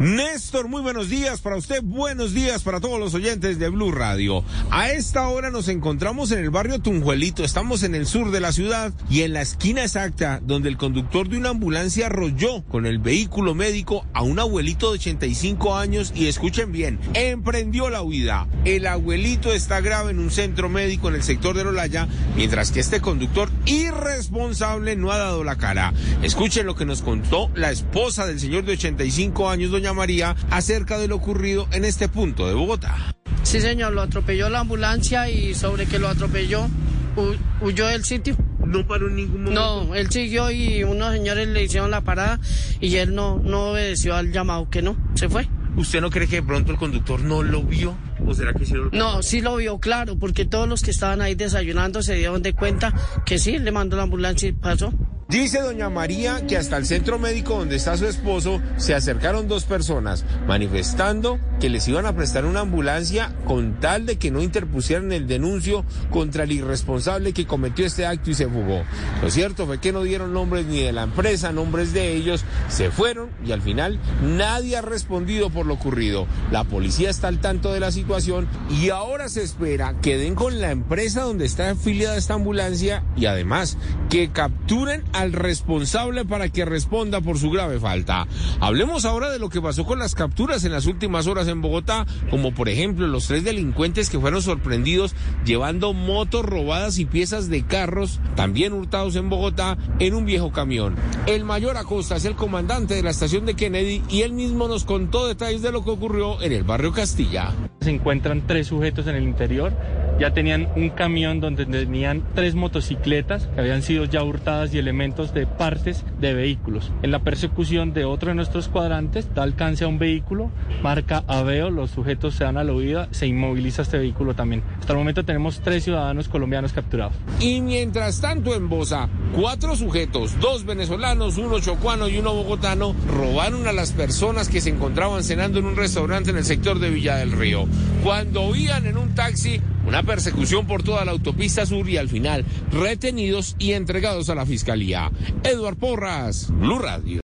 Néstor, muy buenos días para usted, buenos días para todos los oyentes de Blue Radio. A esta hora nos encontramos en el barrio Tunjuelito, estamos en el sur de la ciudad y en la esquina exacta donde el conductor de una ambulancia arrolló con el vehículo médico a un abuelito de 85 años y escuchen bien, emprendió la huida. El abuelito está grave en un centro médico en el sector de Olaya, mientras que este conductor irresponsable no ha dado la cara. Escuchen lo que nos contó la esposa del señor de 85 años, doña María acerca de lo ocurrido en este punto de Bogotá. Sí, señor, lo atropelló la ambulancia y sobre que lo atropelló, huyó del sitio. ¿No paró en ningún momento? No, él siguió y unos señores le hicieron la parada y él no, no obedeció al llamado, que no, se fue. ¿Usted no cree que de pronto el conductor no lo vio? ¿O será que sí lo No, sí lo vio, claro, porque todos los que estaban ahí desayunando se dieron de cuenta que sí, le mandó la ambulancia y pasó. Dice doña María que hasta el centro médico donde está su esposo se acercaron dos personas manifestando que les iban a prestar una ambulancia con tal de que no interpusieran el denuncio contra el irresponsable que cometió este acto y se fugó. Lo cierto fue que no dieron nombres ni de la empresa, nombres de ellos, se fueron y al final nadie ha respondido por lo ocurrido. La policía está al tanto de la situación y ahora se espera que den con la empresa donde está afiliada esta ambulancia y además que capturen al responsable para que responda por su grave falta. Hablemos ahora de lo que pasó con las capturas en las últimas horas en Bogotá, como por ejemplo los tres delincuentes que fueron sorprendidos llevando motos robadas y piezas de carros, también hurtados en Bogotá, en un viejo camión. El mayor Acosta es el comandante de la estación de Kennedy y él mismo nos contó detalles de lo que ocurrió en el barrio Castilla. Se encuentran tres sujetos en el interior ya tenían un camión donde tenían tres motocicletas que habían sido ya hurtadas y elementos de partes de vehículos. En la persecución de otro de nuestros cuadrantes da alcance a un vehículo, marca Aveo, los sujetos se dan a la huida, se inmoviliza este vehículo también. Hasta el momento tenemos tres ciudadanos colombianos capturados. Y mientras tanto en Bosa, cuatro sujetos, dos venezolanos, uno chocuano y uno bogotano, robaron a las personas que se encontraban cenando en un restaurante en el sector de Villa del Río. Cuando oían en un taxi una persecución por toda la autopista sur y al final retenidos y entregados a la fiscalía. Eduard Porras, Blue Radio.